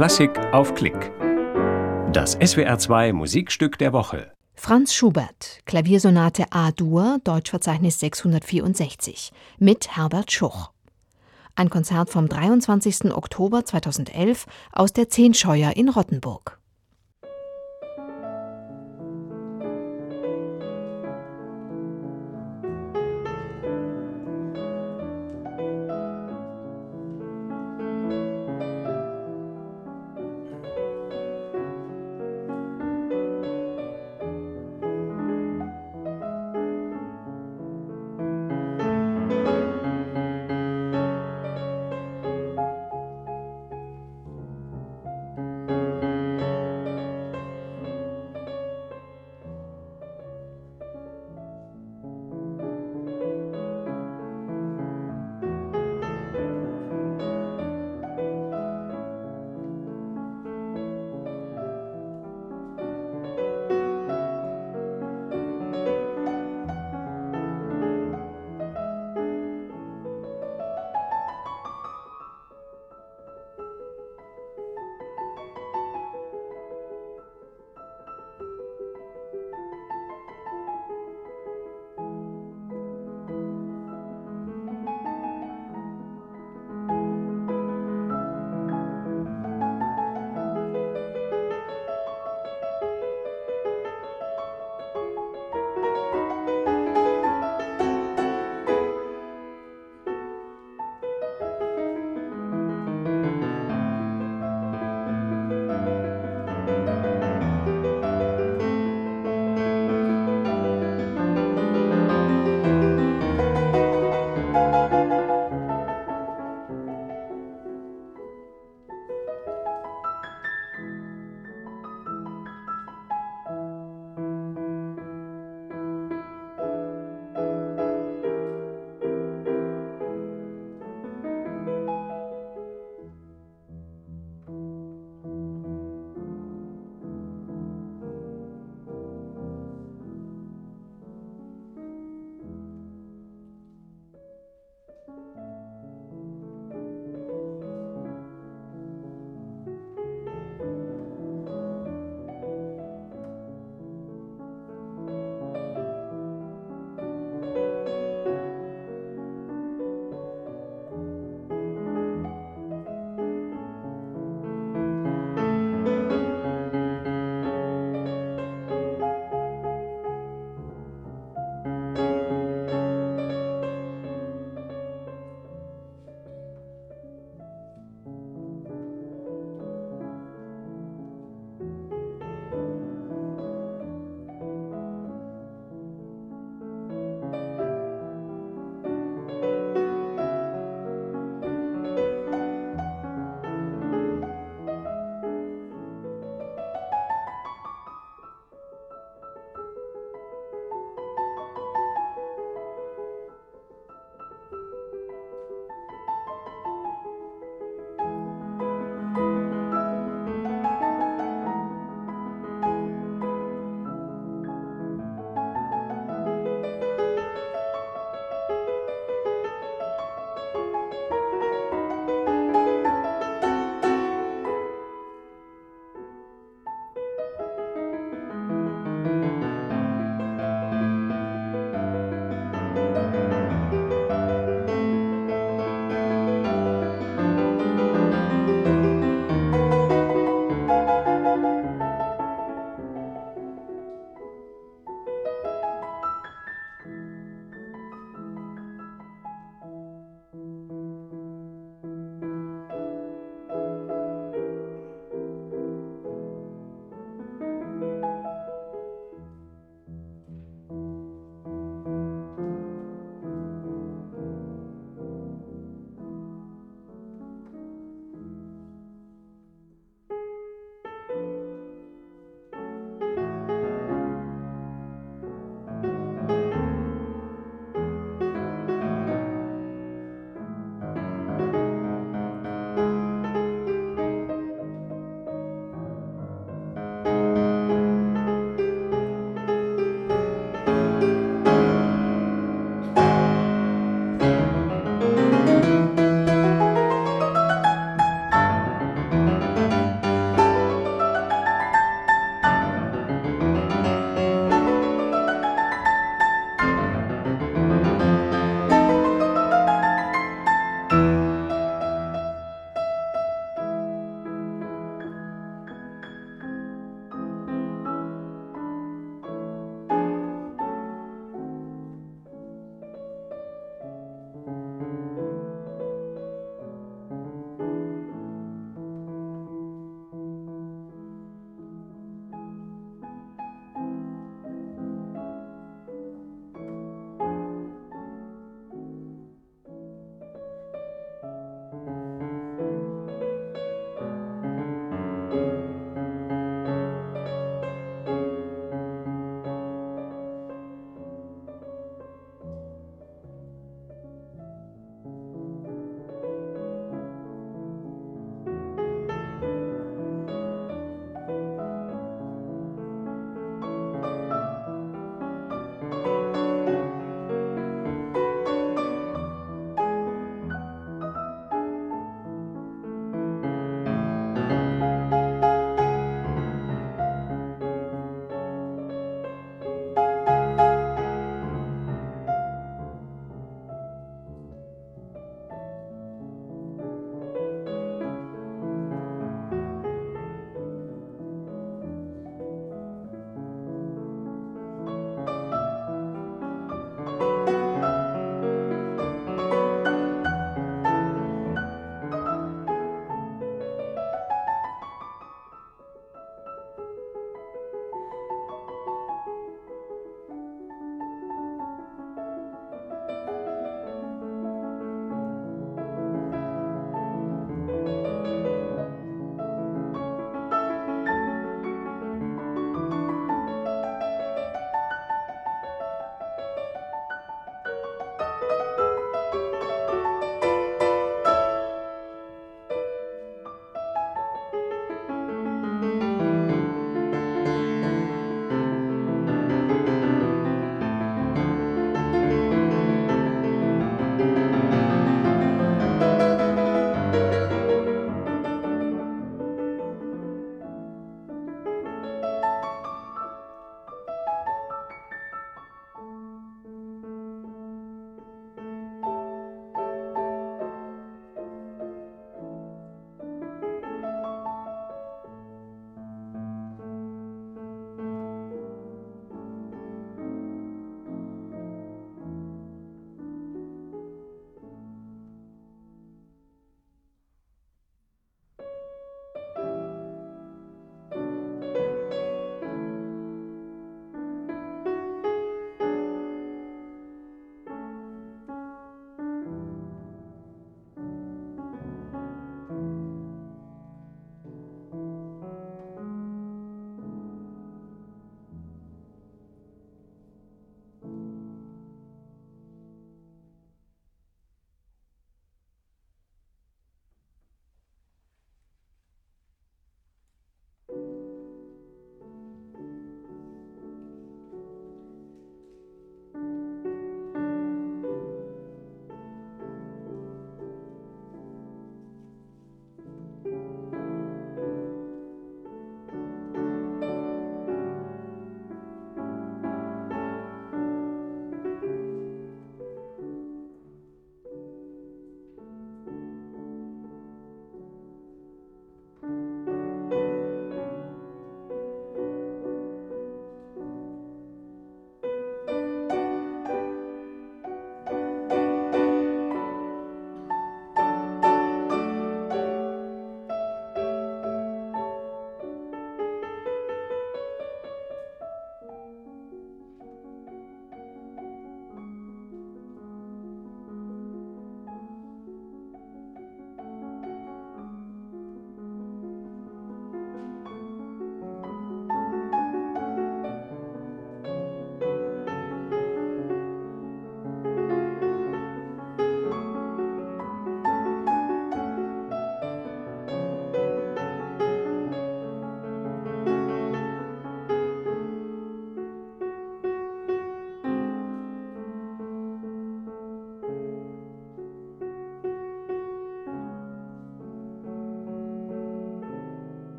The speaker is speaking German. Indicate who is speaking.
Speaker 1: Klassik auf Klick. Das SWR2 Musikstück der Woche.
Speaker 2: Franz Schubert, Klaviersonate A-Dur, Deutschverzeichnis 664, mit Herbert Schuch. Ein Konzert vom 23. Oktober 2011 aus der Zehnscheuer in Rottenburg.